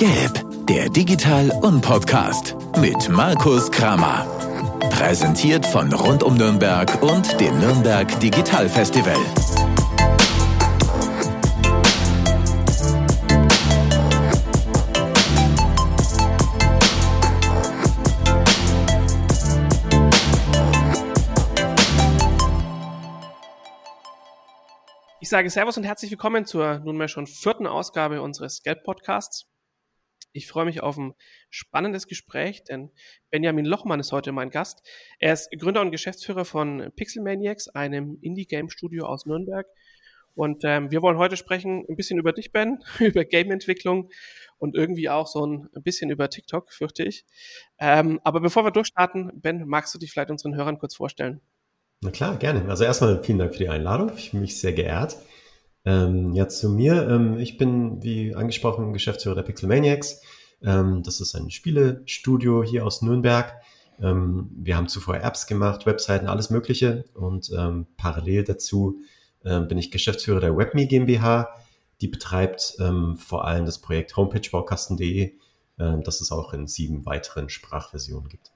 Gelb, der Digital- und Podcast mit Markus Kramer. Präsentiert von Rund um Nürnberg und dem Nürnberg Digital Festival. Ich sage Servus und herzlich willkommen zur nunmehr schon vierten Ausgabe unseres Geld-Podcasts. Ich freue mich auf ein spannendes Gespräch, denn Benjamin Lochmann ist heute mein Gast. Er ist Gründer und Geschäftsführer von Pixel Maniacs, einem Indie-Game-Studio aus Nürnberg. Und ähm, wir wollen heute sprechen ein bisschen über dich, Ben, über Game-Entwicklung und irgendwie auch so ein bisschen über TikTok, fürchte ich. Ähm, aber bevor wir durchstarten, Ben, magst du dich vielleicht unseren Hörern kurz vorstellen? Na klar, gerne. Also erstmal vielen Dank für die Einladung. Ich fühle mich sehr geehrt. Ähm, ja, zu mir. Ähm, ich bin, wie angesprochen, Geschäftsführer der Pixel Maniacs. Ähm, das ist ein Spielestudio hier aus Nürnberg. Ähm, wir haben zuvor Apps gemacht, Webseiten, alles Mögliche. Und ähm, parallel dazu ähm, bin ich Geschäftsführer der WebMe GmbH. Die betreibt vor allem das Projekt homepagebaukasten.de, das es auch in sieben weiteren Sprachversionen gibt.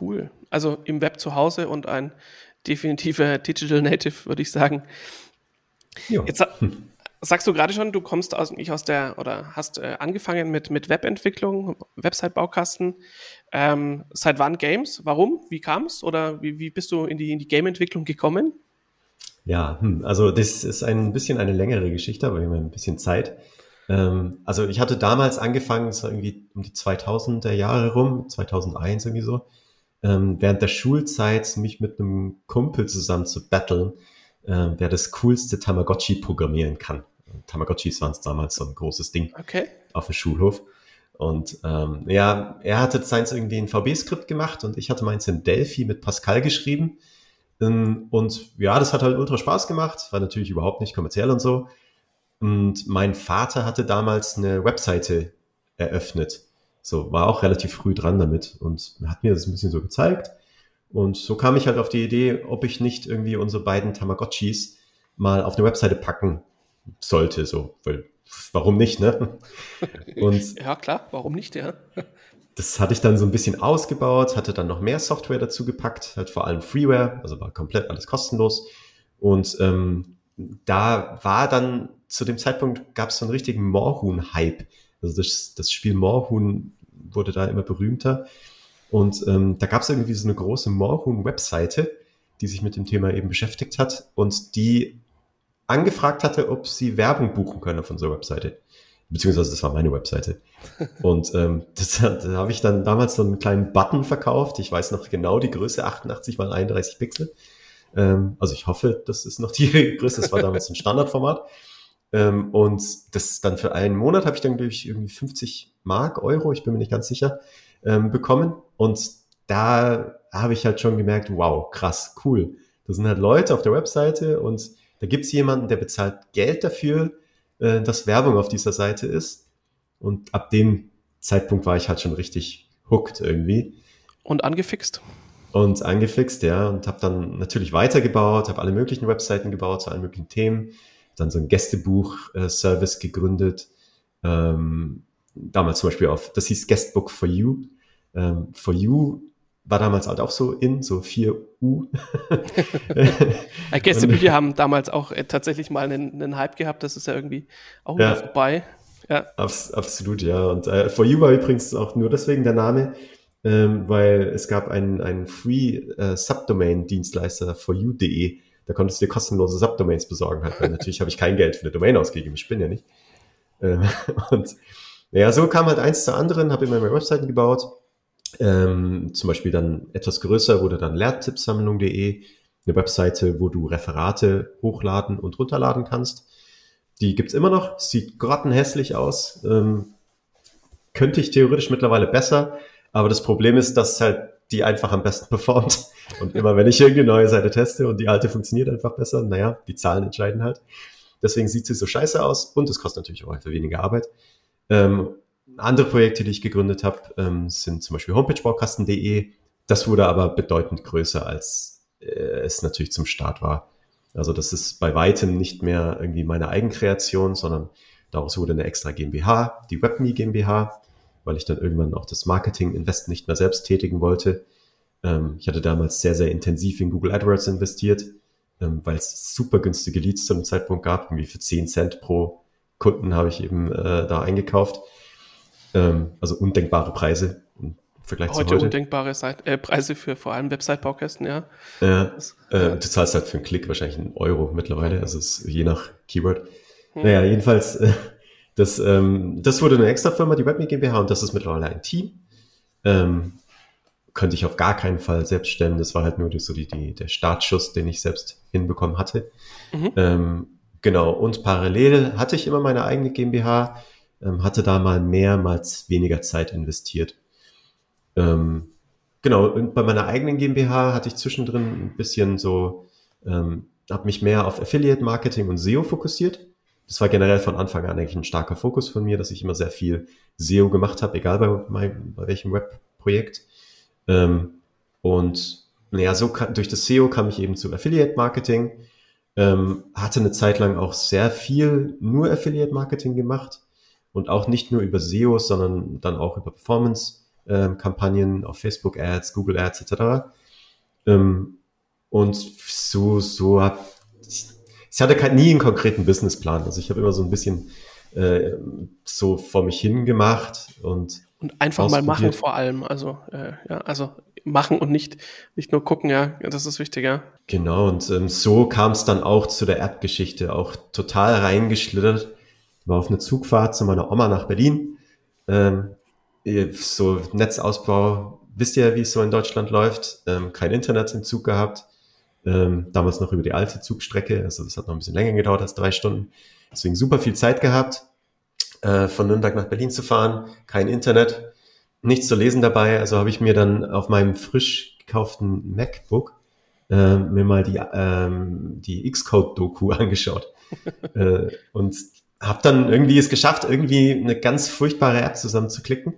Cool. Also im Web zu Hause und ein definitiver Digital Native, würde ich sagen. Jo. Jetzt sagst du gerade schon, du kommst aus, nicht aus der oder hast äh, angefangen mit, mit Webentwicklung, Website-Baukasten. Ähm, seit wann Games? Warum? Wie kam es? Oder wie, wie bist du in die, in die Game-Entwicklung gekommen? Ja, hm, also das ist ein bisschen eine längere Geschichte, aber wir haben ein bisschen Zeit. Ähm, also ich hatte damals angefangen, es war irgendwie um die 2000er Jahre rum, 2001 irgendwie so, ähm, während der Schulzeit mich mit einem Kumpel zusammen zu battlen, äh, wer das coolste Tamagotchi programmieren kann. Tamagotchis waren es damals so ein großes Ding okay. auf dem Schulhof. Und ähm, ja, er hatte seins irgendwie in VB-Skript gemacht und ich hatte meins in Delphi mit Pascal geschrieben. Ähm, und ja, das hat halt ultra Spaß gemacht, war natürlich überhaupt nicht kommerziell und so. Und mein Vater hatte damals eine Webseite eröffnet so, war auch relativ früh dran damit und hat mir das ein bisschen so gezeigt. Und so kam ich halt auf die Idee, ob ich nicht irgendwie unsere beiden Tamagotchis mal auf eine Webseite packen sollte, so, weil warum nicht, ne? Und ja, klar, warum nicht, ja. Das hatte ich dann so ein bisschen ausgebaut, hatte dann noch mehr Software dazu gepackt, halt vor allem Freeware, also war komplett alles kostenlos. Und ähm, da war dann zu dem Zeitpunkt gab es so einen richtigen Moorhuhn-Hype. Also das, das Spiel Moorhuhn wurde da immer berühmter. Und ähm, da gab es irgendwie so eine große Moorhuhn-Webseite, die sich mit dem Thema eben beschäftigt hat und die angefragt hatte, ob sie Werbung buchen können auf unserer Webseite. Beziehungsweise das war meine Webseite. Und ähm, das, da habe ich dann damals so einen kleinen Button verkauft. Ich weiß noch genau die Größe, 88 mal 31 Pixel. Ähm, also ich hoffe, das ist noch die Größe. Das war damals ein Standardformat. Ähm, und das dann für einen Monat habe ich dann, glaube ich, irgendwie 50 Mark, Euro, ich bin mir nicht ganz sicher, ähm, bekommen. Und da habe ich halt schon gemerkt, wow, krass, cool. Da sind halt Leute auf der Webseite und da gibt es jemanden, der bezahlt Geld dafür, äh, dass Werbung auf dieser Seite ist. Und ab dem Zeitpunkt war ich halt schon richtig hooked irgendwie. Und angefixt? Und angefixt, ja. Und habe dann natürlich weitergebaut, habe alle möglichen Webseiten gebaut zu allen möglichen Themen dann so ein Gästebuch-Service gegründet. Ähm, damals zum Beispiel auf, das hieß Guestbook for You. Ähm, for You war damals halt auch so in, so 4U. Gästebücher haben damals auch äh, tatsächlich mal einen, einen, Hype gehabt, das ist ja irgendwie auch ja, vorbei. Ja. Abs absolut, ja. Und äh, For You war übrigens auch nur deswegen der Name, ähm, weil es gab einen, einen Free äh, Subdomain-Dienstleister for you.de, da konntest du dir kostenlose Subdomains besorgen halt, weil natürlich habe ich kein Geld für eine Domain ausgegeben, ich bin ja nicht. Ähm, und ja, so kam halt eins zur anderen, habe immer meine Webseiten gebaut. Ähm, zum Beispiel dann etwas größer wurde dann lehrtippsammlung.de, eine Webseite, wo du Referate hochladen und runterladen kannst. Die gibt's immer noch, sieht grottenhässlich aus. Ähm, könnte ich theoretisch mittlerweile besser, aber das Problem ist, dass halt die einfach am besten performt. Und immer wenn ich irgendeine neue Seite teste und die alte funktioniert einfach besser, naja, die Zahlen entscheiden halt. Deswegen sieht sie so scheiße aus und es kostet natürlich auch einfach weniger Arbeit. Ähm, andere Projekte, die ich gegründet habe, ähm, sind zum Beispiel homepagebaukasten.de. Das wurde aber bedeutend größer, als äh, es natürlich zum Start war. Also das ist bei weitem nicht mehr irgendwie meine Eigenkreation, sondern Daraus wurde eine extra GmbH, die WebMe GmbH, weil ich dann irgendwann auch das Marketing-Invest nicht mehr selbst tätigen wollte. Ähm, ich hatte damals sehr, sehr intensiv in Google AdWords investiert, ähm, weil es super günstige Leads zu einem Zeitpunkt gab. Irgendwie für 10 Cent pro Kunden habe ich eben äh, da eingekauft. Ähm, also undenkbare Preise im Vergleich heute zu heute. undenkbare Seite, äh, Preise für vor allem Website-Baukästen, ja. Äh, äh, du zahlst halt für einen Klick wahrscheinlich einen Euro mittlerweile, also es ist je nach Keyword. Hm. Naja, jedenfalls, äh, das, ähm, das wurde eine extra Firma, die WebMe GmbH, und das ist mittlerweile ein Team. Ähm, könnte ich auf gar keinen Fall selbst stellen. Das war halt nur die, so die, die, der Startschuss, den ich selbst hinbekommen hatte. Mhm. Ähm, genau, und parallel hatte ich immer meine eigene GmbH, ähm, hatte da mal mehrmals weniger Zeit investiert. Ähm, genau, und bei meiner eigenen GmbH hatte ich zwischendrin ein bisschen so, ähm, habe mich mehr auf Affiliate Marketing und SEO fokussiert. Das war generell von Anfang an eigentlich ein starker Fokus von mir, dass ich immer sehr viel SEO gemacht habe, egal bei, mein, bei welchem Webprojekt. Ähm, und naja, so kann, durch das SEO kam ich eben zu Affiliate Marketing, ähm, hatte eine Zeit lang auch sehr viel nur Affiliate Marketing gemacht und auch nicht nur über SEO, sondern dann auch über Performance ähm, Kampagnen auf Facebook Ads, Google Ads etc. Ähm, und so, so hat ich, ich hatte kein, nie einen konkreten Businessplan. Also ich habe immer so ein bisschen äh, so vor mich hingemacht und und einfach mal machen vor allem. Also äh, ja, also machen und nicht nicht nur gucken. Ja, das ist wichtig. Ja. Genau. Und ähm, so kam es dann auch zu der App-Geschichte. Auch total reingeschlittert. War auf eine Zugfahrt zu meiner Oma nach Berlin. Ähm, so Netzausbau, wisst ihr, wie es so in Deutschland läuft? Ähm, kein Internet im Zug gehabt. Ähm, damals noch über die alte Zugstrecke, also das hat noch ein bisschen länger gedauert als drei Stunden. Deswegen super viel Zeit gehabt, äh, von Nürnberg nach Berlin zu fahren, kein Internet, nichts zu lesen dabei. Also habe ich mir dann auf meinem frisch gekauften MacBook äh, mir mal die, ähm, die Xcode-Doku angeschaut. äh, und habe dann irgendwie es geschafft, irgendwie eine ganz furchtbare App zusammenzuklicken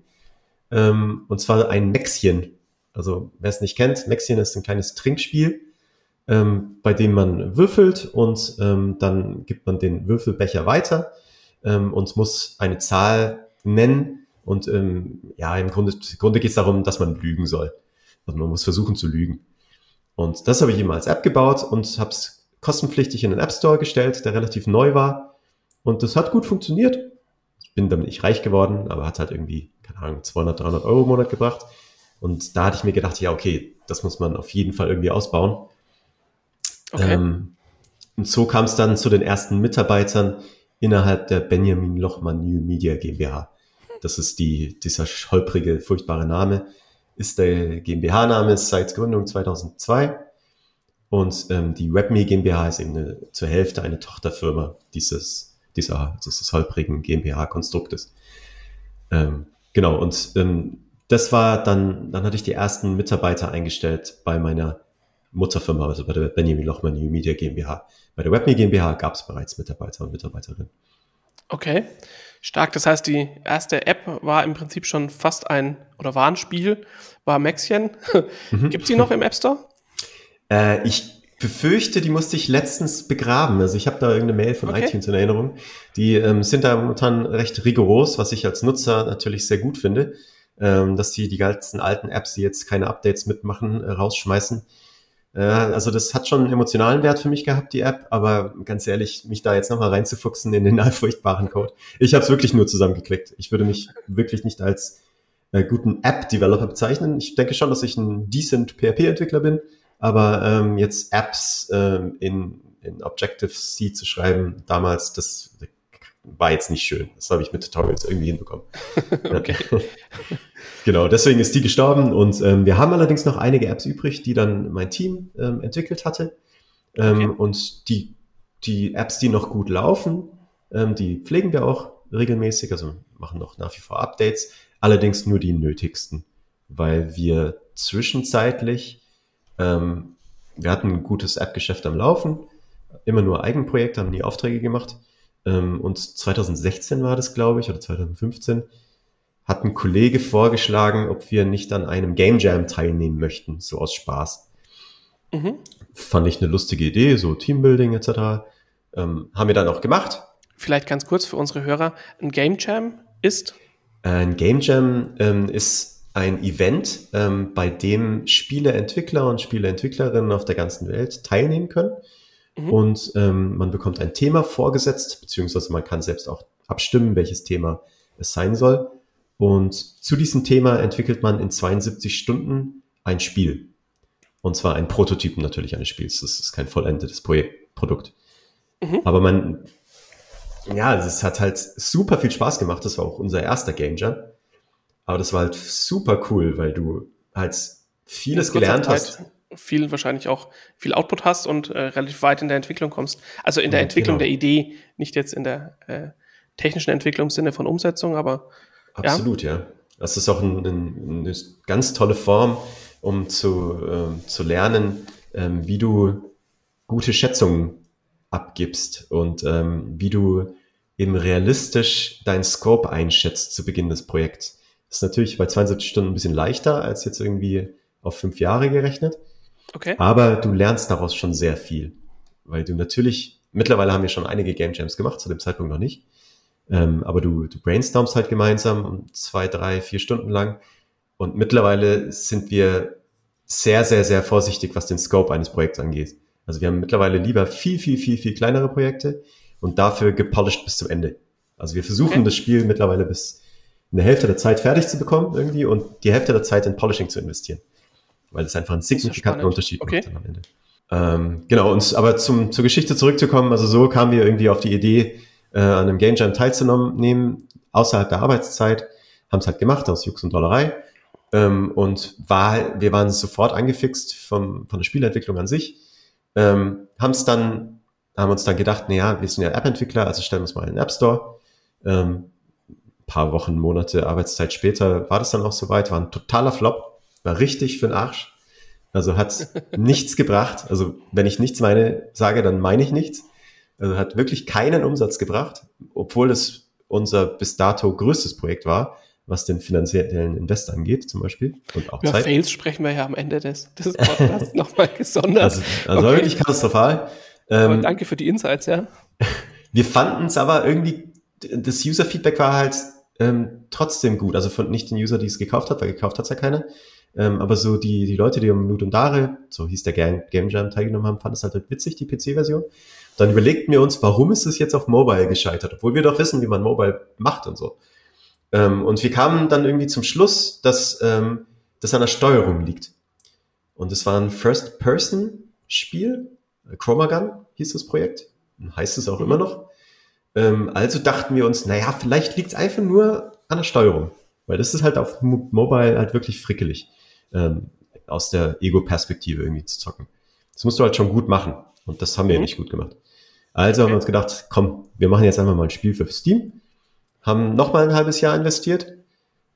ähm, und zwar ein Mäxchen. Also wer es nicht kennt, Mäxchen ist ein kleines Trinkspiel, ähm, bei dem man würfelt und ähm, dann gibt man den Würfelbecher weiter ähm, und muss eine Zahl nennen. Und ähm, ja, im Grunde, Grunde geht es darum, dass man lügen soll. Also man muss versuchen zu lügen. Und das habe ich immer als App gebaut und habe es kostenpflichtig in den App Store gestellt, der relativ neu war. Und das hat gut funktioniert. Ich bin damit nicht reich geworden, aber hat halt irgendwie keine Ahnung, 200, 300 Euro im Monat gebracht. Und da hatte ich mir gedacht, ja, okay, das muss man auf jeden Fall irgendwie ausbauen. Okay. Ähm, und so kam es dann zu den ersten Mitarbeitern innerhalb der Benjamin Lochmann New Media GmbH. Das ist die, dieser holprige, furchtbare Name, ist der GmbH-Name seit Gründung 2002. Und ähm, die WebMe GmbH ist eben eine, zur Hälfte eine Tochterfirma dieses, dieser, dieses holprigen GmbH-Konstruktes. Ähm, Genau, und ähm, das war dann, dann hatte ich die ersten Mitarbeiter eingestellt bei meiner Mutterfirma, also bei der Benjamin Lochmann New Media GmbH. Bei der WebMe GmbH gab es bereits Mitarbeiter und Mitarbeiterinnen. Okay, stark. Das heißt, die erste App war im Prinzip schon fast ein, oder war ein Spiel, war Maxchen. Mhm. Gibt es die noch im App Store? Äh, ich befürchte, die musste ich letztens begraben. Also ich habe da irgendeine Mail von okay. iTunes in Erinnerung. Die ähm, sind da momentan recht rigoros, was ich als Nutzer natürlich sehr gut finde, ähm, dass die die ganzen alten Apps, die jetzt keine Updates mitmachen, äh, rausschmeißen. Äh, also das hat schon einen emotionalen Wert für mich gehabt, die App, aber ganz ehrlich, mich da jetzt nochmal reinzufuchsen in den furchtbaren Code. Ich habe es wirklich nur zusammengeklickt. Ich würde mich wirklich nicht als äh, guten App-Developer bezeichnen. Ich denke schon, dass ich ein decent PHP-Entwickler bin, aber ähm, jetzt Apps ähm, in, in Objective-C zu schreiben, damals, das war jetzt nicht schön. Das habe ich mit Tutorials irgendwie hinbekommen. okay. genau, deswegen ist die gestorben und ähm, wir haben allerdings noch einige Apps übrig, die dann mein Team ähm, entwickelt hatte. Ähm, okay. Und die, die Apps, die noch gut laufen, ähm, die pflegen wir auch regelmäßig, also machen noch nach wie vor Updates, allerdings nur die nötigsten, weil wir zwischenzeitlich ähm, wir hatten ein gutes App-Geschäft am Laufen, immer nur Eigenprojekte, haben nie Aufträge gemacht. Ähm, und 2016 war das, glaube ich, oder 2015, hat ein Kollege vorgeschlagen, ob wir nicht an einem Game Jam teilnehmen möchten, so aus Spaß. Mhm. Fand ich eine lustige Idee, so Teambuilding etc. Ähm, haben wir dann auch gemacht. Vielleicht ganz kurz für unsere Hörer, ein Game Jam ist? Ein Game Jam ähm, ist ein Event, ähm, bei dem Spieleentwickler und Spieleentwicklerinnen auf der ganzen Welt teilnehmen können. Mhm. Und ähm, man bekommt ein Thema vorgesetzt, beziehungsweise man kann selbst auch abstimmen, welches Thema es sein soll. Und zu diesem Thema entwickelt man in 72 Stunden ein Spiel. Und zwar ein Prototypen natürlich eines Spiels. Das ist kein vollendetes Projekt, Produkt. Mhm. Aber man, ja, es hat halt super viel Spaß gemacht. Das war auch unser erster Game Jam. Aber das war halt super cool, weil du halt vieles gelernt hast. Viel wahrscheinlich auch viel Output hast und äh, relativ weit in der Entwicklung kommst. Also in der ja, Entwicklung genau. der Idee, nicht jetzt in der äh, technischen Entwicklung im Sinne von Umsetzung, aber Absolut, ja. ja. Das ist auch ein, ein, eine ganz tolle Form, um zu, äh, zu lernen, ähm, wie du gute Schätzungen abgibst und ähm, wie du eben realistisch deinen Scope einschätzt zu Beginn des Projekts. Das ist natürlich bei 72 Stunden ein bisschen leichter als jetzt irgendwie auf fünf Jahre gerechnet. Okay. Aber du lernst daraus schon sehr viel, weil du natürlich, mittlerweile haben wir schon einige Game Jams gemacht, zu dem Zeitpunkt noch nicht. Ähm, aber du, du brainstormst halt gemeinsam zwei, drei, vier Stunden lang. Und mittlerweile sind wir sehr, sehr, sehr vorsichtig, was den Scope eines Projekts angeht. Also wir haben mittlerweile lieber viel, viel, viel, viel kleinere Projekte und dafür gepolished bis zum Ende. Also wir versuchen okay. das Spiel mittlerweile bis eine Hälfte der Zeit fertig zu bekommen irgendwie und die Hälfte der Zeit in Polishing zu investieren. Weil es einfach einen signifikanten Unterschied okay. macht dann am Ende. Ähm, genau, und aber zum, zur Geschichte zurückzukommen, also so kamen wir irgendwie auf die Idee, äh, an einem Game Jam teilzunehmen, außerhalb der Arbeitszeit, haben es halt gemacht aus Jux und Dollerei. Ähm, und war, wir waren sofort angefixt vom, von der Spielentwicklung an sich. Ähm, haben es dann, haben uns dann gedacht, naja, wir sind ja App-Entwickler, also stellen wir uns mal in den App Store. Ähm, paar Wochen, Monate Arbeitszeit später war das dann auch soweit, war ein totaler Flop, war richtig für den Arsch. Also hat nichts gebracht. Also wenn ich nichts meine, sage, dann meine ich nichts. Also hat wirklich keinen Umsatz gebracht, obwohl es unser bis dato größtes Projekt war, was den finanziellen Invest angeht, zum Beispiel. Und auch Über Zeit. Fails sprechen wir ja am Ende des, des Podcasts nochmal gesondert. Also, also okay. wirklich katastrophal. Ähm, danke für die Insights, ja. Wir fanden es aber irgendwie, das User-Feedback war halt ähm, trotzdem gut. Also von nicht den User, die es gekauft hat, weil gekauft hat es ja keiner. Ähm, aber so die, die Leute, die um Nut und Dare, so hieß der Game, Game Jam, teilgenommen haben, fanden es halt, halt witzig, die PC-Version. Dann überlegten wir uns, warum ist es jetzt auf Mobile gescheitert, obwohl wir doch wissen, wie man Mobile macht und so. Ähm, und wir kamen dann irgendwie zum Schluss, dass ähm, das an der Steuerung liegt. Und es war ein First-Person-Spiel, Chromagun hieß das Projekt, heißt es auch immer noch. Ähm, also dachten wir uns, naja, vielleicht liegt es einfach nur an der Steuerung, weil das ist halt auf Mobile halt wirklich frickelig, ähm, aus der Ego-Perspektive irgendwie zu zocken. Das musst du halt schon gut machen. Und das haben wir mhm. nicht gut gemacht. Also haben wir uns gedacht, komm, wir machen jetzt einfach mal ein Spiel für Steam. Haben nochmal ein halbes Jahr investiert.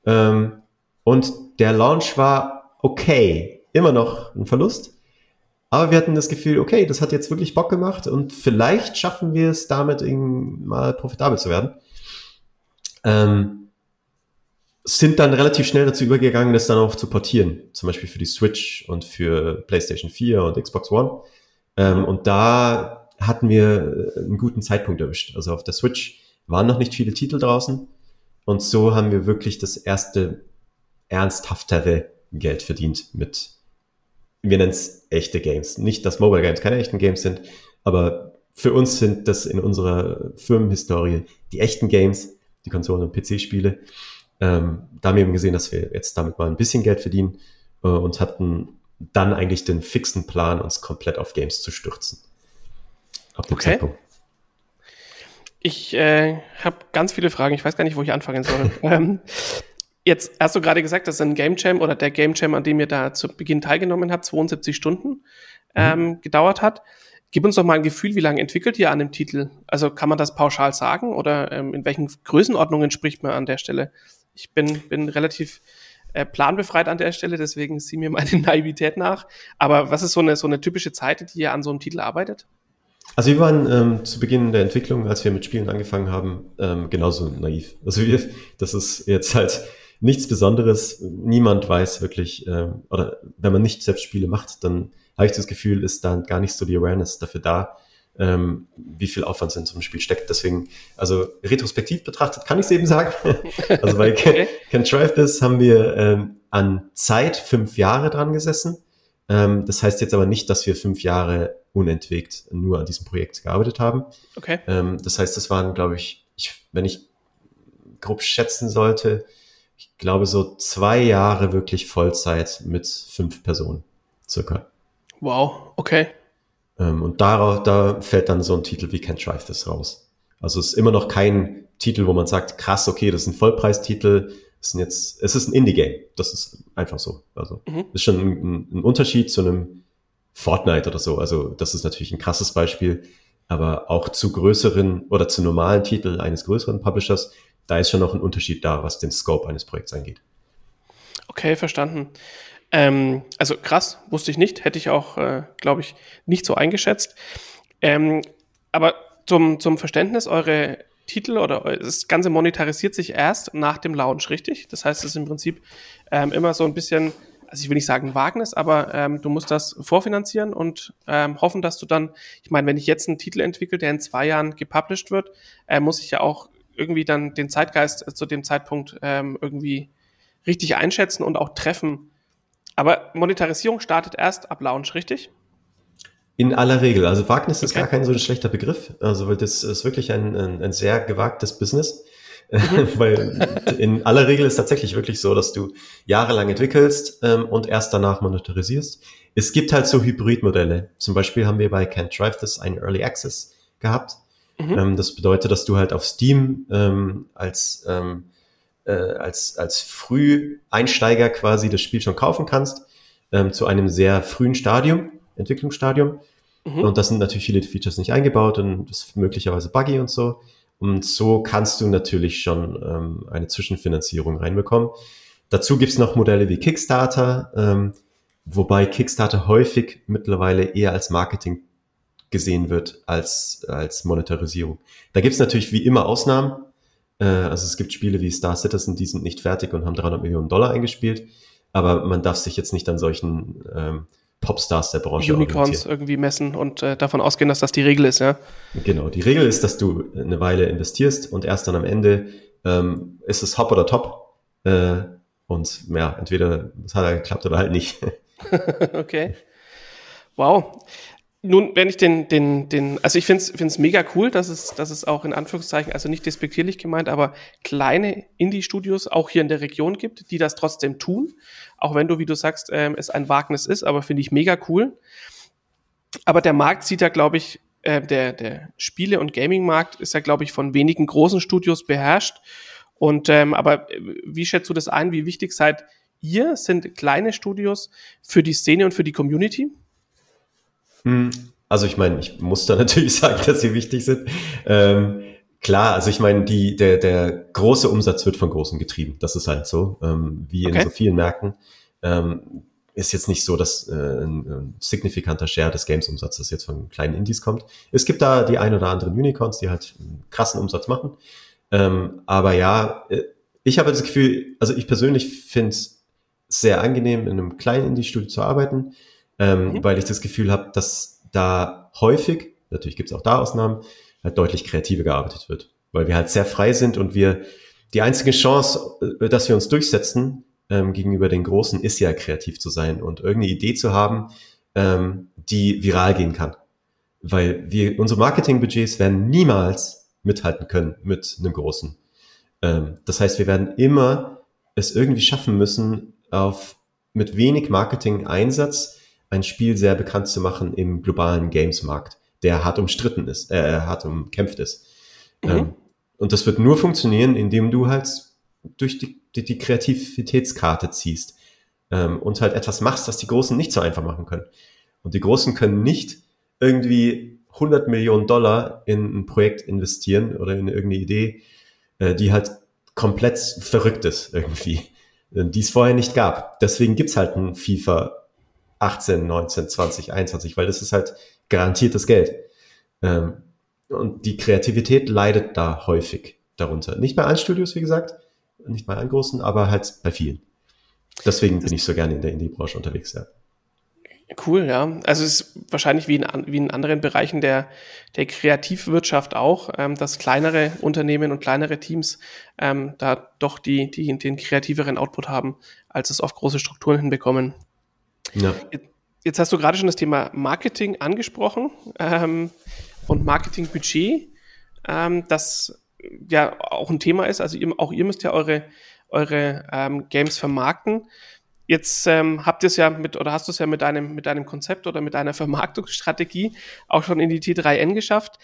Ähm, und der Launch war okay. Immer noch ein Verlust. Aber wir hatten das Gefühl, okay, das hat jetzt wirklich Bock gemacht und vielleicht schaffen wir es damit mal profitabel zu werden. Ähm, sind dann relativ schnell dazu übergegangen, das dann auch zu portieren. Zum Beispiel für die Switch und für PlayStation 4 und Xbox One. Ähm, und da hatten wir äh, einen guten Zeitpunkt erwischt. Also auf der Switch waren noch nicht viele Titel draußen. Und so haben wir wirklich das erste ernsthaftere Geld verdient mit, wir nennen es echte Games. Nicht, dass Mobile Games keine echten Games sind, aber für uns sind das in unserer Firmenhistorie die echten Games, die Konsolen- und PC-Spiele. Ähm, da haben wir eben gesehen, dass wir jetzt damit mal ein bisschen Geld verdienen äh, und hatten dann eigentlich den fixen Plan, uns komplett auf Games zu stürzen. Ab dem okay. Zeitpunkt. Ich äh, habe ganz viele Fragen. Ich weiß gar nicht, wo ich anfangen soll. ähm, jetzt hast du gerade gesagt, dass ein Game Jam oder der Game Jam, an dem ihr da zu Beginn teilgenommen habt, 72 Stunden mhm. ähm, gedauert hat. Gib uns doch mal ein Gefühl, wie lange entwickelt ihr an dem Titel? Also kann man das pauschal sagen oder ähm, in welchen Größenordnungen spricht man an der Stelle? Ich bin, bin relativ äh, planbefreit an der Stelle, deswegen sieh mir meine Naivität nach. Aber was ist so eine, so eine typische Zeit, die ihr an so einem Titel arbeitet? Also wir waren ähm, zu Beginn der Entwicklung, als wir mit Spielen angefangen haben, ähm, genauso naiv. Also wir, das ist jetzt halt nichts Besonderes. Niemand weiß wirklich, ähm, oder wenn man nicht selbst Spiele macht, dann habe ich das Gefühl, ist dann gar nicht so die Awareness dafür da, ähm, wie viel Aufwand in so einem Spiel steckt. Deswegen, also retrospektiv betrachtet kann ich es eben sagen. also bei okay. Can, Can Drive This haben wir ähm, an Zeit fünf Jahre dran gesessen. Ähm, das heißt jetzt aber nicht, dass wir fünf Jahre unentwegt nur an diesem Projekt gearbeitet haben. Okay. Ähm, das heißt, das waren, glaube ich, ich, wenn ich grob schätzen sollte, ich glaube so zwei Jahre wirklich Vollzeit mit fünf Personen circa. Wow, okay. Ähm, und darauf, da fällt dann so ein Titel wie Can't Drive This raus. Also es ist immer noch kein Titel, wo man sagt, krass, okay, das ist ein Vollpreistitel, es ist jetzt, es ist ein Indie-Game. Das ist einfach so. Also mhm. ist schon ein, ein, Unterschied zu einem Fortnite oder so. Also das ist natürlich ein krasses Beispiel, aber auch zu größeren oder zu normalen Titeln eines größeren Publishers, da ist schon noch ein Unterschied da, was den Scope eines Projekts angeht. Okay, verstanden. Ähm, also krass, wusste ich nicht, hätte ich auch, äh, glaube ich, nicht so eingeschätzt. Ähm, aber zum, zum Verständnis, eure Titel oder das Ganze monetarisiert sich erst nach dem Launch, richtig? Das heißt, es ist im Prinzip ähm, immer so ein bisschen, also ich will nicht sagen Wagnis, aber ähm, du musst das vorfinanzieren und ähm, hoffen, dass du dann, ich meine, wenn ich jetzt einen Titel entwickle, der in zwei Jahren gepublished wird, äh, muss ich ja auch irgendwie dann den Zeitgeist zu dem Zeitpunkt ähm, irgendwie richtig einschätzen und auch treffen. Aber Monetarisierung startet erst ab Launch, richtig? In aller Regel. Also Wagnis ist gar kein so ein schlechter Begriff. Also weil das ist wirklich ein, ein, ein sehr gewagtes Business. Mhm. weil in aller Regel ist tatsächlich wirklich so, dass du jahrelang entwickelst ähm, und erst danach monetarisierst. Es gibt halt so Hybridmodelle. Zum Beispiel haben wir bei Can't Drive This ein Early Access gehabt. Mhm. Ähm, das bedeutet, dass du halt auf Steam ähm, als, ähm, äh, als, als Früheinsteiger quasi das Spiel schon kaufen kannst, ähm, zu einem sehr frühen Stadium, Entwicklungsstadium. Mhm. Und das sind natürlich viele Features nicht eingebaut und das ist möglicherweise buggy und so. Und so kannst du natürlich schon ähm, eine Zwischenfinanzierung reinbekommen. Dazu gibt's noch Modelle wie Kickstarter, ähm, wobei Kickstarter häufig mittlerweile eher als Marketing gesehen wird als, als Monetarisierung. Da gibt's natürlich wie immer Ausnahmen. Äh, also es gibt Spiele wie Star Citizen, die sind nicht fertig und haben 300 Millionen Dollar eingespielt. Aber man darf sich jetzt nicht an solchen ähm, Popstars der Branche Unicorns irgendwie messen und äh, davon ausgehen, dass das die Regel ist, ja? Genau, die Regel ist, dass du eine Weile investierst und erst dann am Ende ähm, ist es Hop oder Top. Äh, und ja, entweder es hat er geklappt oder halt nicht. okay. Wow. Nun, wenn ich den, den, den, also ich finde es mega cool, dass es, dass es auch in Anführungszeichen, also nicht despektierlich gemeint, aber kleine Indie-Studios auch hier in der Region gibt, die das trotzdem tun. Auch wenn du, wie du sagst, ähm, es ein Wagnis ist, aber finde ich mega cool. Aber der Markt sieht ja, glaube ich, äh, der, der Spiele- und Gaming-Markt ist ja, glaube ich, von wenigen großen Studios beherrscht. Und ähm, aber äh, wie schätzt du das ein? Wie wichtig seid ihr? Sind kleine Studios für die Szene und für die Community? Hm. Also ich meine, ich muss da natürlich sagen, dass sie wichtig sind. Ähm, klar, also ich meine, die, der, der große Umsatz wird von Großen getrieben. Das ist halt so, ähm, wie okay. in so vielen Märkten. Ähm, ist jetzt nicht so, dass äh, ein, ein signifikanter Share des Games-Umsatzes jetzt von kleinen Indies kommt. Es gibt da die ein oder anderen Unicorns, die halt einen krassen Umsatz machen. Ähm, aber ja, äh, ich habe das Gefühl, also ich persönlich finde es sehr angenehm, in einem kleinen Indie-Studio zu arbeiten ähm, mhm. weil ich das Gefühl habe, dass da häufig, natürlich gibt es auch da Ausnahmen, halt deutlich kreativer gearbeitet wird. Weil wir halt sehr frei sind und wir die einzige Chance, äh, dass wir uns durchsetzen ähm, gegenüber den Großen, ist ja kreativ zu sein und irgendeine Idee zu haben, ähm, die viral gehen kann. Weil wir, unsere Marketingbudgets werden niemals mithalten können mit einem Großen. Ähm, das heißt, wir werden immer es irgendwie schaffen müssen, auf mit wenig Marketing-Einsatz ein Spiel sehr bekannt zu machen im globalen Games-Markt, der hart umstritten ist, äh, hart umkämpft ist. Mhm. Ähm, und das wird nur funktionieren, indem du halt durch die, die, die Kreativitätskarte ziehst ähm, und halt etwas machst, was die Großen nicht so einfach machen können. Und die Großen können nicht irgendwie 100 Millionen Dollar in ein Projekt investieren oder in irgendeine Idee, äh, die halt komplett verrückt ist irgendwie, die es vorher nicht gab. Deswegen gibt's halt ein FIFA 18, 19, 20, 21, weil das ist halt garantiertes Geld. Ähm, und die Kreativität leidet da häufig darunter. Nicht bei allen Studios, wie gesagt, nicht bei allen großen, aber halt bei vielen. Deswegen bin ich so gerne in der Indie-Branche unterwegs, ja. Cool, ja. Also es ist wahrscheinlich wie in, wie in anderen Bereichen der, der Kreativwirtschaft auch, ähm, dass kleinere Unternehmen und kleinere Teams ähm, da doch die, die, den kreativeren Output haben, als es auf große Strukturen hinbekommen. Ja. Jetzt hast du gerade schon das Thema Marketing angesprochen ähm, und Marketingbudget, ähm, das ja auch ein Thema ist. Also ihr, auch ihr müsst ja eure, eure ähm, Games vermarkten. Jetzt ähm, habt ihr es ja mit, oder hast du es ja mit deinem, mit deinem Konzept oder mit deiner Vermarktungsstrategie auch schon in die T3N geschafft.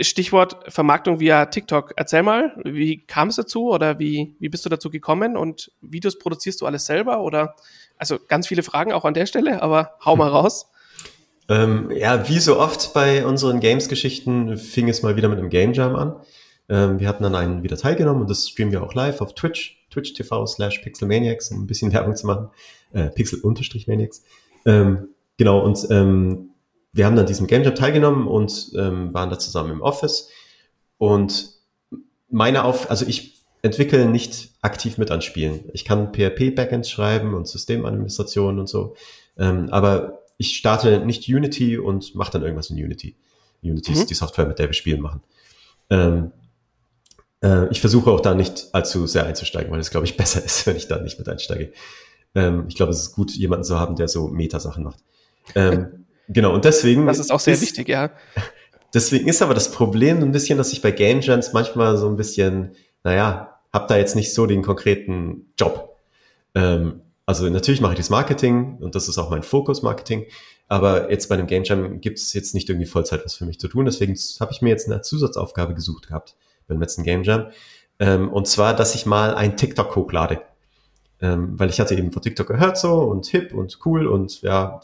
Stichwort Vermarktung via TikTok. Erzähl mal, wie kam es dazu oder wie, wie bist du dazu gekommen und Videos produzierst du alles selber oder, also ganz viele Fragen auch an der Stelle, aber hau mal raus. Ähm, ja, wie so oft bei unseren Games-Geschichten fing es mal wieder mit einem Game Jam an. Ähm, wir hatten dann einen wieder teilgenommen und das streamen wir auch live auf Twitch Twitch TV slash Pixelmaniacs, um ein bisschen Werbung zu machen. Äh, Pixel-Maniacs. Ähm, genau, und ähm, wir haben dann diesem Game Jam teilgenommen und ähm, waren da zusammen im Office. Und meine Auf, also ich entwickle nicht aktiv mit an Spielen. Ich kann PHP-Backends schreiben und Systemadministration und so. Ähm, aber ich starte nicht Unity und mache dann irgendwas in Unity. Unity mhm. ist die Software, mit der wir Spielen machen. Ähm, äh, ich versuche auch da nicht allzu sehr einzusteigen, weil es, glaube ich, besser ist, wenn ich da nicht mit einsteige. Ähm, ich glaube, es ist gut, jemanden zu haben, der so Metasachen macht. Ähm, genau, und deswegen. Das ist auch sehr ist, wichtig, ja. Deswegen ist aber das Problem ein bisschen, dass ich bei Game Jams manchmal so ein bisschen, naja, hab da jetzt nicht so den konkreten Job. Ähm, also natürlich mache ich das Marketing und das ist auch mein Fokus Marketing, aber jetzt bei einem Game Jam gibt es jetzt nicht irgendwie Vollzeit was für mich zu tun. Deswegen habe ich mir jetzt eine Zusatzaufgabe gesucht gehabt beim letzten Game Jam. Ähm, und zwar, dass ich mal ein TikTok hochlade. Ähm, weil ich hatte eben von TikTok gehört so und hip und cool und ja,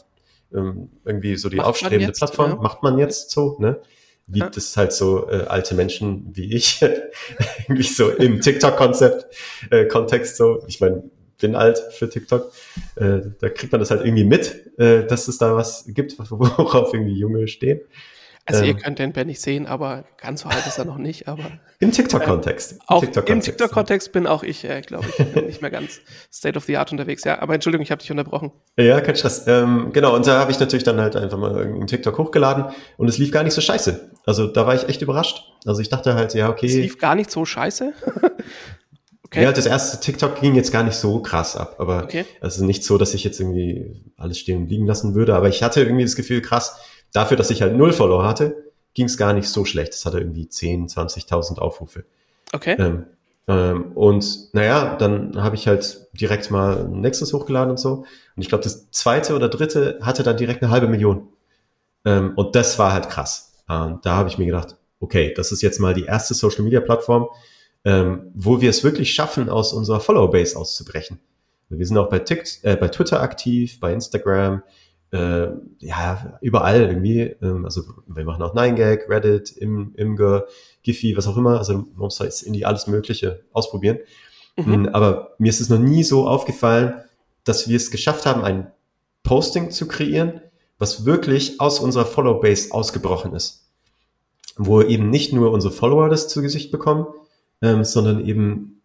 ähm, irgendwie so die macht aufstrebende jetzt, Plattform. Ja. Macht man jetzt so, ne? Wie ja. das halt so äh, alte Menschen wie ich irgendwie so im TikTok-Konzept, äh, Kontext so. Ich meine, bin alt für TikTok. Äh, da kriegt man das halt irgendwie mit, äh, dass es da was gibt, worauf irgendwie Junge stehen. Also ähm, ihr könnt den Ben nicht sehen, aber ganz so alt ist er noch nicht. Aber im TikTok-Kontext. Äh, auch TikTok im TikTok-Kontext bin auch ich, äh, glaube ich, nicht mehr ganz State of the Art unterwegs. Ja, aber Entschuldigung, ich habe dich unterbrochen. Ja, kein Stress. Ähm, genau, und da habe ich natürlich dann halt einfach mal einen TikTok hochgeladen und es lief gar nicht so scheiße. Also da war ich echt überrascht. Also ich dachte halt, ja, okay. Es lief gar nicht so scheiße. Okay. Ja, das erste TikTok ging jetzt gar nicht so krass ab, aber okay. also nicht so, dass ich jetzt irgendwie alles stehen und liegen lassen würde, aber ich hatte irgendwie das Gefühl, krass, dafür, dass ich halt null Follower hatte, ging es gar nicht so schlecht. Es hatte irgendwie 10, 20.000 Aufrufe. Okay. Ähm, ähm, und naja, dann habe ich halt direkt mal Nexus hochgeladen und so. Und ich glaube, das zweite oder dritte hatte dann direkt eine halbe Million. Ähm, und das war halt krass. Und da habe ich mir gedacht, okay, das ist jetzt mal die erste Social Media Plattform, ähm, wo wir es wirklich schaffen, aus unserer Follower Base auszubrechen. Wir sind auch bei, TikTok, äh, bei Twitter aktiv, bei Instagram, äh, ja, überall irgendwie. Ähm, also wir machen auch 9gag, Reddit, Im, Imgur, Giphy, was auch immer. Also man muss halt in die alles Mögliche ausprobieren. Mhm. Mm, aber mir ist es noch nie so aufgefallen, dass wir es geschafft haben, ein Posting zu kreieren, was wirklich aus unserer Follow-Base ausgebrochen ist. Wo eben nicht nur unsere Follower das zu Gesicht bekommen, ähm, sondern eben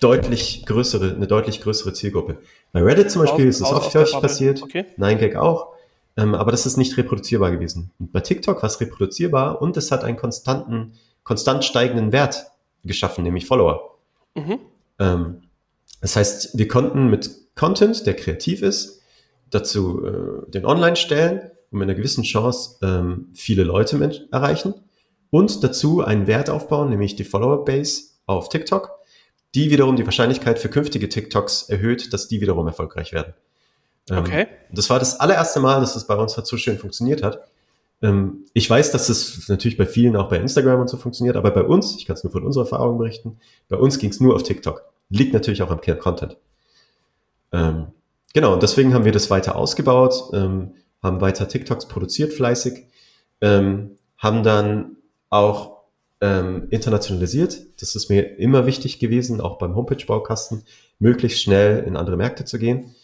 deutlich größere, eine deutlich größere Zielgruppe. Bei Reddit zum Beispiel ist es oft häufig passiert, okay. 9gag auch, ähm, aber das ist nicht reproduzierbar gewesen. Und bei TikTok war es reproduzierbar und es hat einen konstanten, konstant steigenden Wert geschaffen, nämlich Follower. Mhm. Ähm, das heißt, wir konnten mit Content, der kreativ ist, dazu äh, den online stellen und mit einer gewissen Chance ähm, viele Leute erreichen und dazu einen Wert aufbauen, nämlich die Follower Base auf TikTok die wiederum die Wahrscheinlichkeit für künftige TikToks erhöht, dass die wiederum erfolgreich werden. Ähm, okay. Das war das allererste Mal, dass es bei uns halt so schön funktioniert hat. Ähm, ich weiß, dass es natürlich bei vielen auch bei Instagram und so funktioniert, aber bei uns, ich kann es nur von unserer Erfahrung berichten, bei uns ging es nur auf TikTok. Liegt natürlich auch am Content. Ähm, genau, und deswegen haben wir das weiter ausgebaut, haben weiter TikToks produziert fleißig, haben dann auch ähm, internationalisiert. Das ist mir immer wichtig gewesen, auch beim Homepage-Baukasten, möglichst schnell in andere Märkte zu gehen.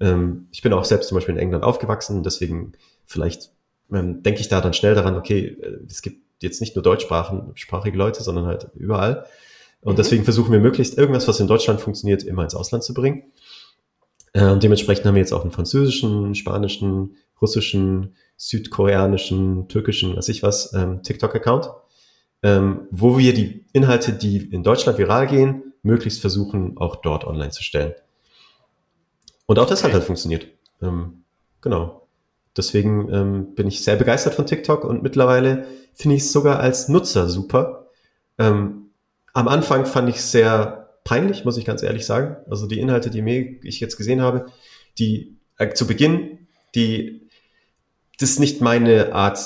Ähm, ich bin auch selbst zum Beispiel in England aufgewachsen, deswegen vielleicht ähm, denke ich da dann schnell daran, okay, äh, es gibt jetzt nicht nur deutschsprachige Leute, sondern halt überall. Und mhm. deswegen versuchen wir möglichst irgendwas, was in Deutschland funktioniert, immer ins Ausland zu bringen. Äh, und dementsprechend haben wir jetzt auch einen französischen, spanischen, russischen, südkoreanischen, türkischen, was ich was, ähm, TikTok-Account, ähm, wo wir die Inhalte, die in Deutschland viral gehen, möglichst versuchen, auch dort online zu stellen. Und auch das okay. hat halt funktioniert. Ähm, genau. Deswegen ähm, bin ich sehr begeistert von TikTok und mittlerweile finde ich es sogar als Nutzer super. Ähm, am Anfang fand ich es sehr peinlich, muss ich ganz ehrlich sagen. Also die Inhalte, die ich jetzt gesehen habe, die äh, zu Beginn, die das ist nicht meine Art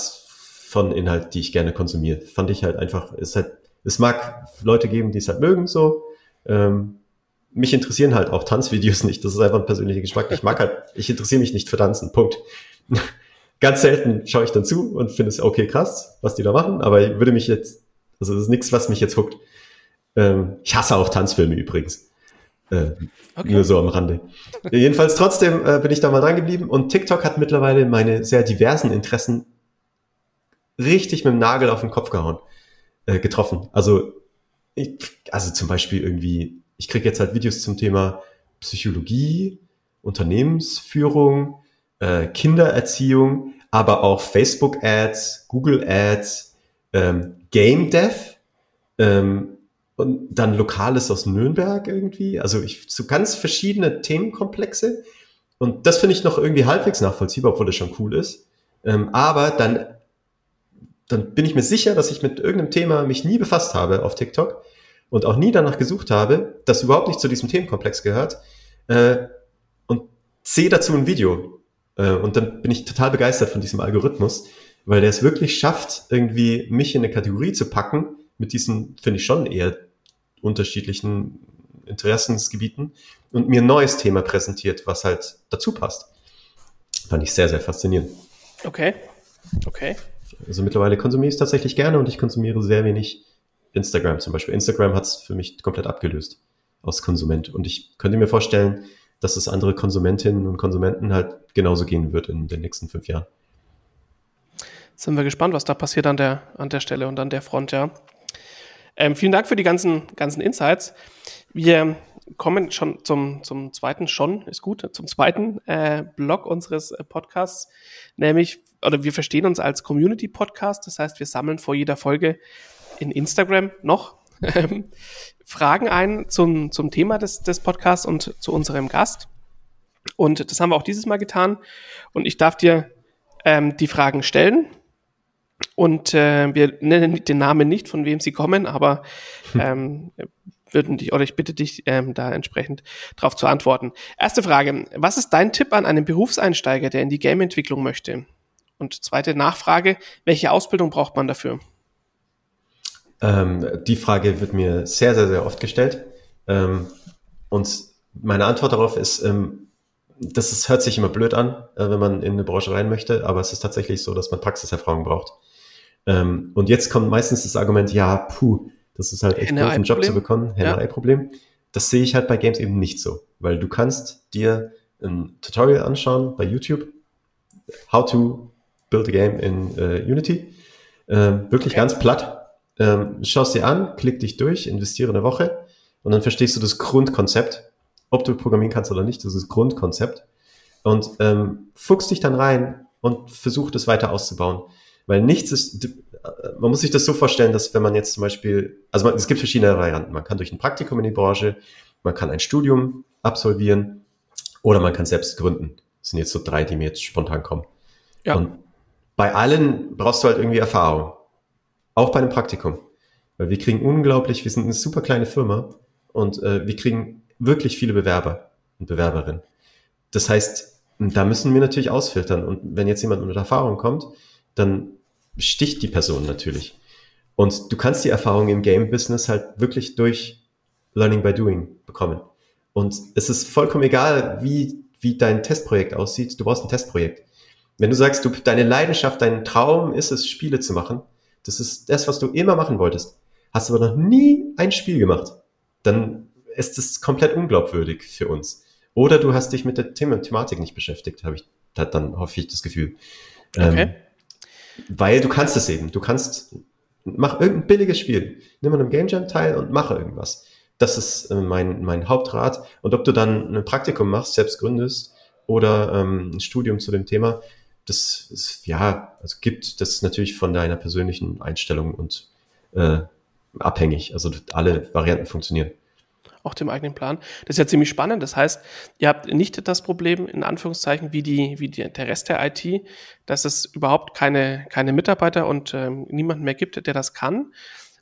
von Inhalt, die ich gerne konsumiere. Fand ich halt einfach, ist halt, es mag Leute geben, die es halt mögen, so. Ähm, mich interessieren halt auch Tanzvideos nicht. Das ist einfach ein persönlicher Geschmack. Ich mag halt, ich interessiere mich nicht für Tanzen. Punkt. Ganz selten schaue ich dann zu und finde es okay krass, was die da machen, aber ich würde mich jetzt, also das ist nichts, was mich jetzt huckt. Ähm, ich hasse auch Tanzfilme übrigens. Äh, okay. Nur so am Rande. Jedenfalls trotzdem äh, bin ich da mal dran geblieben und TikTok hat mittlerweile meine sehr diversen Interessen richtig mit dem Nagel auf den Kopf gehauen, äh, getroffen. Also, ich, also zum Beispiel irgendwie, ich kriege jetzt halt Videos zum Thema Psychologie, Unternehmensführung, äh, Kindererziehung, aber auch Facebook-Ads, Google-Ads, ähm, Game Dev, ähm, und dann Lokales aus Nürnberg irgendwie. Also ich, so ganz verschiedene Themenkomplexe. Und das finde ich noch irgendwie halbwegs nachvollziehbar, obwohl das schon cool ist. Ähm, aber dann, dann bin ich mir sicher, dass ich mit irgendeinem Thema mich nie befasst habe auf TikTok und auch nie danach gesucht habe, das überhaupt nicht zu diesem Themenkomplex gehört. Äh, und sehe dazu ein Video. Äh, und dann bin ich total begeistert von diesem Algorithmus, weil der es wirklich schafft, irgendwie mich in eine Kategorie zu packen, mit diesen, finde ich schon eher unterschiedlichen Interessensgebieten und mir ein neues Thema präsentiert, was halt dazu passt. Fand ich sehr, sehr faszinierend. Okay. Okay. Also mittlerweile konsumiere ich es tatsächlich gerne und ich konsumiere sehr wenig Instagram zum Beispiel. Instagram hat es für mich komplett abgelöst aus Konsument. Und ich könnte mir vorstellen, dass es andere Konsumentinnen und Konsumenten halt genauso gehen wird in den nächsten fünf Jahren. Sind wir gespannt, was da passiert an der, an der Stelle und an der Front, ja. Ähm, vielen Dank für die ganzen, ganzen Insights. Wir kommen schon zum, zum zweiten, schon ist gut, zum zweiten äh, Blog unseres äh, Podcasts, nämlich, oder wir verstehen uns als Community-Podcast, das heißt, wir sammeln vor jeder Folge in Instagram noch ähm, Fragen ein zum, zum Thema des, des Podcasts und zu unserem Gast. Und das haben wir auch dieses Mal getan. Und ich darf dir ähm, die Fragen stellen. Und äh, wir nennen den Namen nicht, von wem sie kommen, aber ähm, würden dich oder ich bitte dich, ähm, da entsprechend darauf zu antworten. Erste Frage: Was ist dein Tipp an einen Berufseinsteiger, der in die Game-Entwicklung möchte? Und zweite Nachfrage: Welche Ausbildung braucht man dafür? Ähm, die Frage wird mir sehr, sehr, sehr oft gestellt. Ähm, und meine Antwort darauf ist, ähm, das ist, hört sich immer blöd an, äh, wenn man in eine Branche rein möchte, aber es ist tatsächlich so, dass man Praxiserfahrung braucht. Ähm, und jetzt kommt meistens das Argument, ja, puh, das ist halt echt doof, einen Job zu bekommen, Henne-Ei-Problem. Ja. Das sehe ich halt bei Games eben nicht so, weil du kannst dir ein Tutorial anschauen bei YouTube, how to build a game in uh, Unity, ähm, wirklich okay. ganz platt. Ähm, schaust dir an, klick dich durch, investiere eine Woche und dann verstehst du das Grundkonzept, ob du programmieren kannst oder nicht, das ist das Grundkonzept und ähm, fuchst dich dann rein und versuch das weiter auszubauen. Weil nichts ist, man muss sich das so vorstellen, dass wenn man jetzt zum Beispiel, also man, es gibt verschiedene Varianten. Man kann durch ein Praktikum in die Branche, man kann ein Studium absolvieren oder man kann selbst gründen. Das sind jetzt so drei, die mir jetzt spontan kommen. Ja. Und bei allen brauchst du halt irgendwie Erfahrung. Auch bei einem Praktikum. Weil wir kriegen unglaublich, wir sind eine super kleine Firma und äh, wir kriegen wirklich viele Bewerber und Bewerberinnen. Das heißt, da müssen wir natürlich ausfiltern. Und wenn jetzt jemand mit Erfahrung kommt, dann sticht die Person natürlich. Und du kannst die Erfahrung im Game-Business halt wirklich durch Learning by Doing bekommen. Und es ist vollkommen egal, wie, wie dein Testprojekt aussieht. Du brauchst ein Testprojekt. Wenn du sagst, du, deine Leidenschaft, dein Traum ist es, Spiele zu machen, das ist das, was du immer machen wolltest, hast aber noch nie ein Spiel gemacht, dann ist es komplett unglaubwürdig für uns. Oder du hast dich mit der Thematik nicht beschäftigt, habe ich dann hoffe ich das Gefühl. Okay. Ähm, weil du kannst es eben. Du kannst, mach irgendein billiges Spiel. Nimm an einem Game Jam teil und mache irgendwas. Das ist äh, mein, mein Hauptrat. Und ob du dann ein Praktikum machst, selbst gründest oder ähm, ein Studium zu dem Thema, das ist, ja, also gibt das natürlich von deiner persönlichen Einstellung und äh, abhängig. Also alle Varianten funktionieren auch dem eigenen Plan. Das ist ja ziemlich spannend. Das heißt, ihr habt nicht das Problem, in Anführungszeichen, wie, die, wie die, der Rest der IT, dass es überhaupt keine, keine Mitarbeiter und ähm, niemanden mehr gibt, der das kann.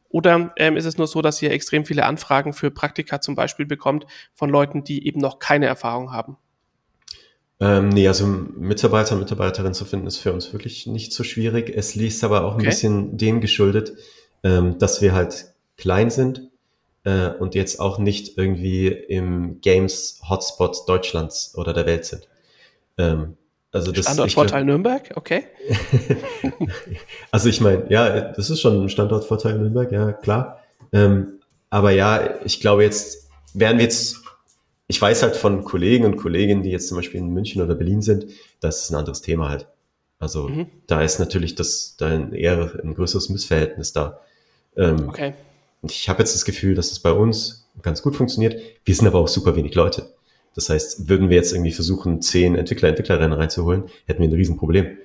Oder ähm, ist es nur so, dass ihr extrem viele Anfragen für Praktika zum Beispiel bekommt von Leuten, die eben noch keine Erfahrung haben? Ähm, nee, also Mitarbeiter, Mitarbeiterinnen zu finden, ist für uns wirklich nicht so schwierig. Es liegt aber auch ein okay. bisschen dem geschuldet, ähm, dass wir halt klein sind äh, und jetzt auch nicht irgendwie im Games-Hotspot Deutschlands oder der Welt sind. Ähm, also das, Standortvorteil Nürnberg, okay. also ich meine, ja, das ist schon ein Standortvorteil Nürnberg, ja, klar. Ähm, aber ja, ich glaube jetzt, werden wir jetzt, ich weiß halt von Kollegen und Kolleginnen, die jetzt zum Beispiel in München oder Berlin sind, das ist ein anderes Thema halt. Also mhm. da ist natürlich das, da ein eher ein größeres Missverhältnis da. Ähm, okay. Und ich habe jetzt das Gefühl, dass es bei uns ganz gut funktioniert. Wir sind aber auch super wenig Leute. Das heißt, würden wir jetzt irgendwie versuchen, zehn Entwickler, Entwicklerinnen reinzuholen, hätten wir ein Riesenproblem.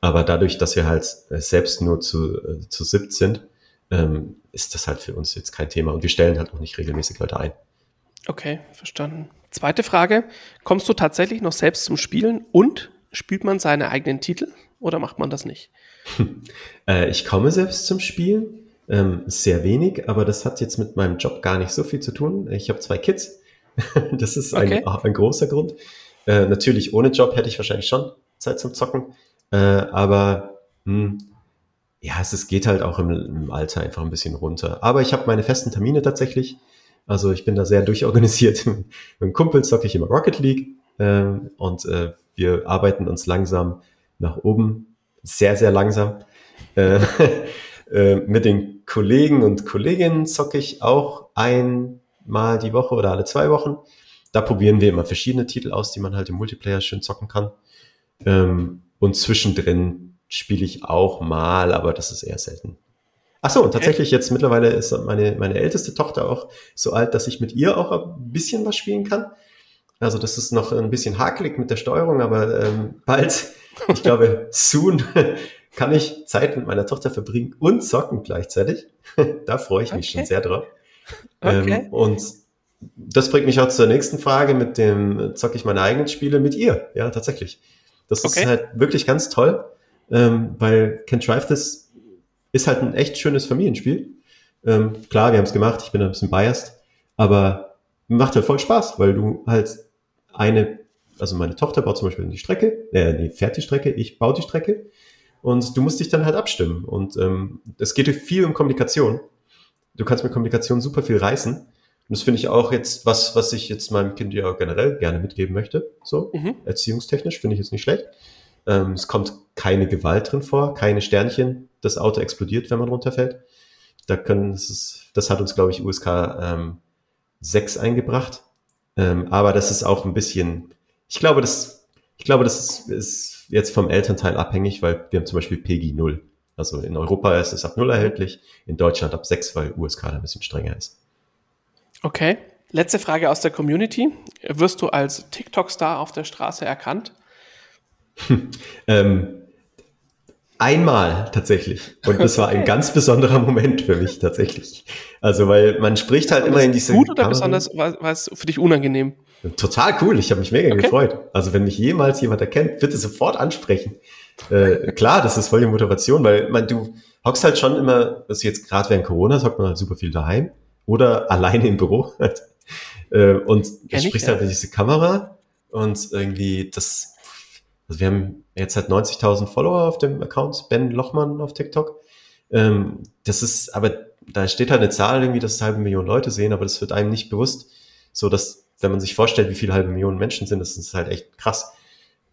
Aber dadurch, dass wir halt selbst nur zu, äh, zu siebt sind, ähm, ist das halt für uns jetzt kein Thema. Und wir stellen halt auch nicht regelmäßig Leute ein. Okay, verstanden. Zweite Frage. Kommst du tatsächlich noch selbst zum Spielen und spielt man seine eigenen Titel oder macht man das nicht? äh, ich komme selbst zum Spielen. Ähm, sehr wenig, aber das hat jetzt mit meinem Job gar nicht so viel zu tun. Ich habe zwei Kids. das ist ein, okay. ein großer Grund. Äh, natürlich ohne Job hätte ich wahrscheinlich schon Zeit zum Zocken. Äh, aber mh, hm, ja, es, es geht halt auch im, im Alter einfach ein bisschen runter. Aber ich habe meine festen Termine tatsächlich. Also ich bin da sehr durchorganisiert. mit einem Kumpel zocke ich immer Rocket League äh, und äh, wir arbeiten uns langsam nach oben. Sehr, sehr langsam. Äh, äh, mit den Kollegen und Kolleginnen zocke ich auch einmal die Woche oder alle zwei Wochen. Da probieren wir immer verschiedene Titel aus, die man halt im Multiplayer schön zocken kann. Ähm, und zwischendrin spiele ich auch mal, aber das ist eher selten. Ach so, und tatsächlich jetzt mittlerweile ist meine, meine älteste Tochter auch so alt, dass ich mit ihr auch ein bisschen was spielen kann. Also das ist noch ein bisschen hakelig mit der Steuerung, aber ähm, bald, ich glaube, soon kann ich Zeit mit meiner Tochter verbringen und zocken gleichzeitig. da freue ich mich okay. schon sehr drauf. Okay. Ähm, und das bringt mich auch zur nächsten Frage mit dem, zocke ich meine eigenen Spiele mit ihr? Ja, tatsächlich. Das okay. ist halt wirklich ganz toll, ähm, weil Can't Drive This ist halt ein echt schönes Familienspiel. Ähm, klar, wir haben es gemacht, ich bin ein bisschen biased, aber macht halt voll Spaß, weil du halt eine, also meine Tochter baut zum Beispiel die Strecke, äh, die fährt die Strecke, ich baue die Strecke und du musst dich dann halt abstimmen. Und ähm, es geht viel um Kommunikation. Du kannst mit Kommunikation super viel reißen. Und das finde ich auch jetzt was, was ich jetzt meinem Kind ja generell gerne mitgeben möchte. So, mhm. erziehungstechnisch finde ich jetzt nicht schlecht. Ähm, es kommt keine Gewalt drin vor, keine Sternchen. Das Auto explodiert, wenn man runterfällt. Da können, das, ist, das hat uns, glaube ich, USK ähm, 6 eingebracht. Ähm, aber das ist auch ein bisschen, ich glaube, das, ich glaube, das ist, ist jetzt vom Elternteil abhängig, weil wir haben zum Beispiel PEGI 0. Also in Europa ist es ab 0 erhältlich, in Deutschland ab 6, weil USK ein bisschen strenger ist. Okay. Letzte Frage aus der Community. Wirst du als TikTok-Star auf der Straße erkannt? ähm, einmal tatsächlich. Und das war ein ganz besonderer Moment für mich tatsächlich. Also, weil man spricht halt immer in diese. Gut oder Kamera. besonders war, war es für dich unangenehm? Total cool. Ich habe mich mega okay. gefreut. Also wenn mich jemals jemand erkennt, bitte sofort ansprechen. Äh, klar, das ist voll die Motivation, weil man, du hockst halt schon immer, also jetzt gerade während Corona, hockt man halt super viel daheim oder alleine im Büro. äh, und du sprichst halt in diese Kamera und irgendwie das, also wir haben jetzt halt 90.000 Follower auf dem Account, Ben Lochmann auf TikTok. Ähm, das ist, aber da steht halt eine Zahl irgendwie, dass es halbe Million Leute sehen, aber das wird einem nicht bewusst, so dass wenn man sich vorstellt, wie viele halbe Millionen Menschen sind, das ist halt echt krass.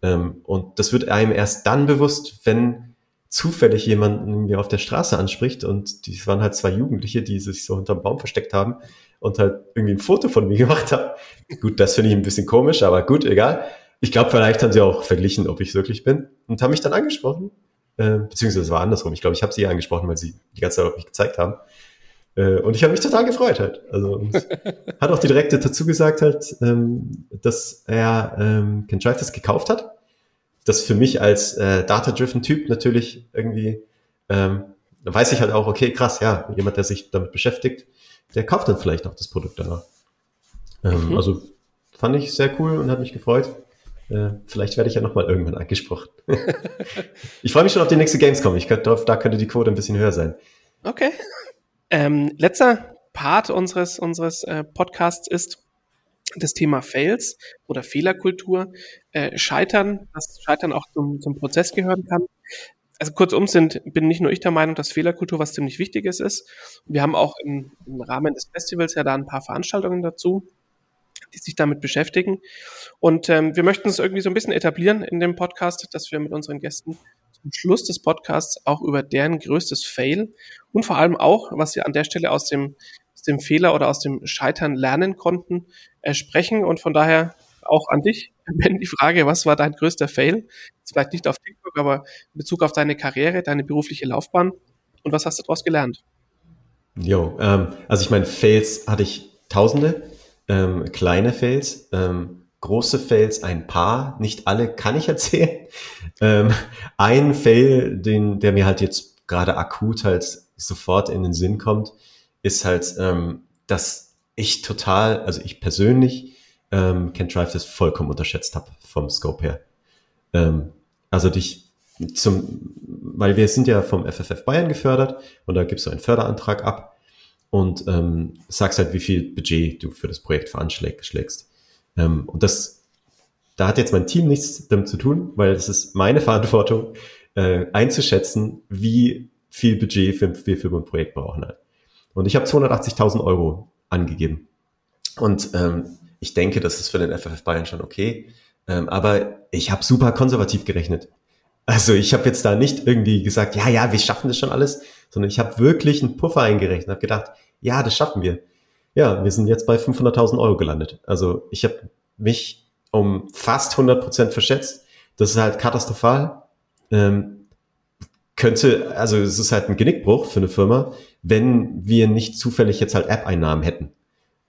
Ähm, und das wird einem erst dann bewusst, wenn zufällig jemanden mir auf der Straße anspricht und die waren halt zwei Jugendliche, die sich so unterm Baum versteckt haben und halt irgendwie ein Foto von mir gemacht haben. Gut, das finde ich ein bisschen komisch, aber gut, egal. Ich glaube, vielleicht haben sie auch verglichen, ob ich wirklich bin und haben mich dann angesprochen. Äh, beziehungsweise es war andersrum. Ich glaube, ich habe sie angesprochen, weil sie die ganze Zeit auf mich gezeigt haben. Äh, und ich habe mich total gefreut halt. Also hat auch die Direkte dazu gesagt halt, ähm, dass er ähm, Ken Drive das gekauft hat. Das für mich als äh, Data-driven Typ natürlich irgendwie, ähm, da weiß ich halt auch, okay, krass, ja, jemand, der sich damit beschäftigt, der kauft dann vielleicht auch das Produkt danach. Ähm, mhm. Also fand ich sehr cool und hat mich gefreut. Äh, vielleicht werde ich ja nochmal irgendwann angesprochen. ich freue mich schon auf die nächste Gamescom. Ich könnte, da könnte die Quote ein bisschen höher sein. Okay. Ähm, letzter Part unseres, unseres äh, Podcasts ist das Thema Fails oder Fehlerkultur. Äh, Scheitern, dass Scheitern auch zum, zum Prozess gehören kann. Also kurzum sind, bin nicht nur ich der Meinung, dass Fehlerkultur was ziemlich Wichtiges ist. Wir haben auch im, im Rahmen des Festivals ja da ein paar Veranstaltungen dazu, die sich damit beschäftigen. Und ähm, wir möchten es irgendwie so ein bisschen etablieren in dem Podcast, dass wir mit unseren Gästen zum Schluss des Podcasts auch über deren größtes Fail und vor allem auch, was sie an der Stelle aus dem, aus dem Fehler oder aus dem Scheitern lernen konnten, äh, sprechen. Und von daher auch an dich, Ben, die Frage, was war dein größter Fail? Jetzt vielleicht nicht auf TikTok, aber in Bezug auf deine Karriere, deine berufliche Laufbahn. Und was hast du daraus gelernt? Jo, ähm, also ich meine, Fails hatte ich tausende, ähm, kleine Fails. Ähm, große Fails ein paar, nicht alle kann ich erzählen. Ähm, ein Fail, den, der mir halt jetzt gerade akut halt sofort in den Sinn kommt, ist halt, ähm, dass ich total, also ich persönlich, ähm, Ken Drive das vollkommen unterschätzt habe vom Scope her. Ähm, also dich zum, weil wir sind ja vom FFF Bayern gefördert und da gibst du einen Förderantrag ab und ähm, sagst halt, wie viel Budget du für das Projekt veranschlägst. Ähm, und das, da hat jetzt mein Team nichts damit zu tun, weil es ist meine Verantwortung, äh, einzuschätzen, wie viel Budget für, wir für ein Projekt brauchen. Halt. Und ich habe 280.000 Euro angegeben. Und ähm, ich denke, das ist für den FFF Bayern schon okay. Ähm, aber ich habe super konservativ gerechnet. Also ich habe jetzt da nicht irgendwie gesagt, ja, ja, wir schaffen das schon alles, sondern ich habe wirklich einen Puffer eingerechnet, habe gedacht, ja, das schaffen wir. Ja, wir sind jetzt bei 500.000 Euro gelandet. Also ich habe mich um fast 100 Prozent verschätzt. Das ist halt katastrophal. Ähm, könnte, also es ist halt ein Genickbruch für eine Firma, wenn wir nicht zufällig jetzt halt App-Einnahmen hätten.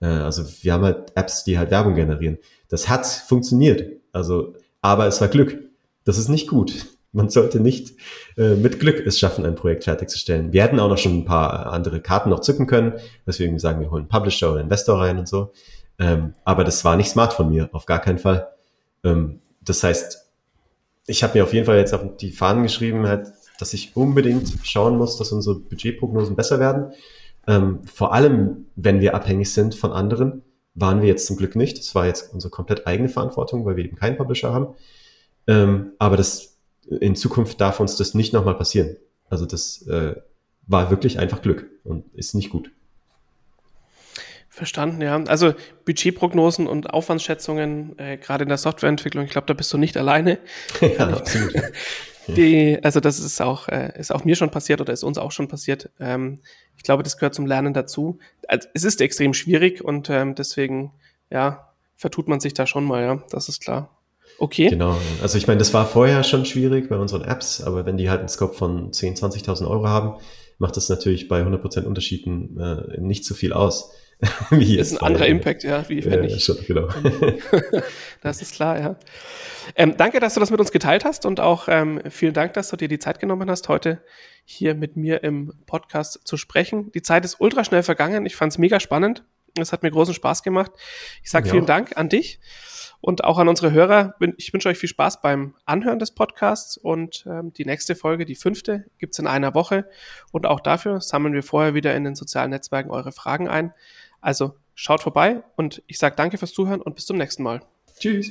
Äh, also wir haben halt Apps, die halt Werbung generieren. Das hat funktioniert. Also, aber es war Glück. Das ist nicht gut. Man sollte nicht äh, mit Glück es schaffen, ein Projekt fertigzustellen. Wir hätten auch noch schon ein paar andere Karten noch zücken können. Deswegen sagen wir holen Publisher oder Investor rein und so. Ähm, aber das war nicht smart von mir, auf gar keinen Fall. Ähm, das heißt, ich habe mir auf jeden Fall jetzt auf die Fahnen geschrieben, halt, dass ich unbedingt schauen muss, dass unsere Budgetprognosen besser werden. Ähm, vor allem, wenn wir abhängig sind von anderen, waren wir jetzt zum Glück nicht. Das war jetzt unsere komplett eigene Verantwortung, weil wir eben keinen Publisher haben. Ähm, aber das in Zukunft darf uns das nicht nochmal passieren. Also das äh, war wirklich einfach Glück und ist nicht gut. Verstanden, ja. Also Budgetprognosen und Aufwandsschätzungen, äh, gerade in der Softwareentwicklung, ich glaube, da bist du nicht alleine. ja, absolut. Die, also das ist auch, äh, ist auch mir schon passiert oder ist uns auch schon passiert. Ähm, ich glaube, das gehört zum Lernen dazu. Also, es ist extrem schwierig und ähm, deswegen, ja, vertut man sich da schon mal, ja, das ist klar. Okay. Genau. Also ich meine, das war vorher schon schwierig bei unseren Apps, aber wenn die halt einen Scope von 10.000, 20.000 Euro haben, macht das natürlich bei 100% Unterschieden äh, nicht so viel aus. wie das ist ein anderer Impact, ja, wie wenn äh, ich. Schon, genau. das ist klar, ja. Ähm, danke, dass du das mit uns geteilt hast und auch ähm, vielen Dank, dass du dir die Zeit genommen hast, heute hier mit mir im Podcast zu sprechen. Die Zeit ist ultra schnell vergangen. Ich fand es mega spannend. Es hat mir großen Spaß gemacht. Ich sage ja. vielen Dank an dich und auch an unsere Hörer. Ich wünsche euch viel Spaß beim Anhören des Podcasts und ähm, die nächste Folge, die fünfte, gibt's in einer Woche. Und auch dafür sammeln wir vorher wieder in den sozialen Netzwerken eure Fragen ein. Also schaut vorbei und ich sage danke fürs Zuhören und bis zum nächsten Mal. Tschüss.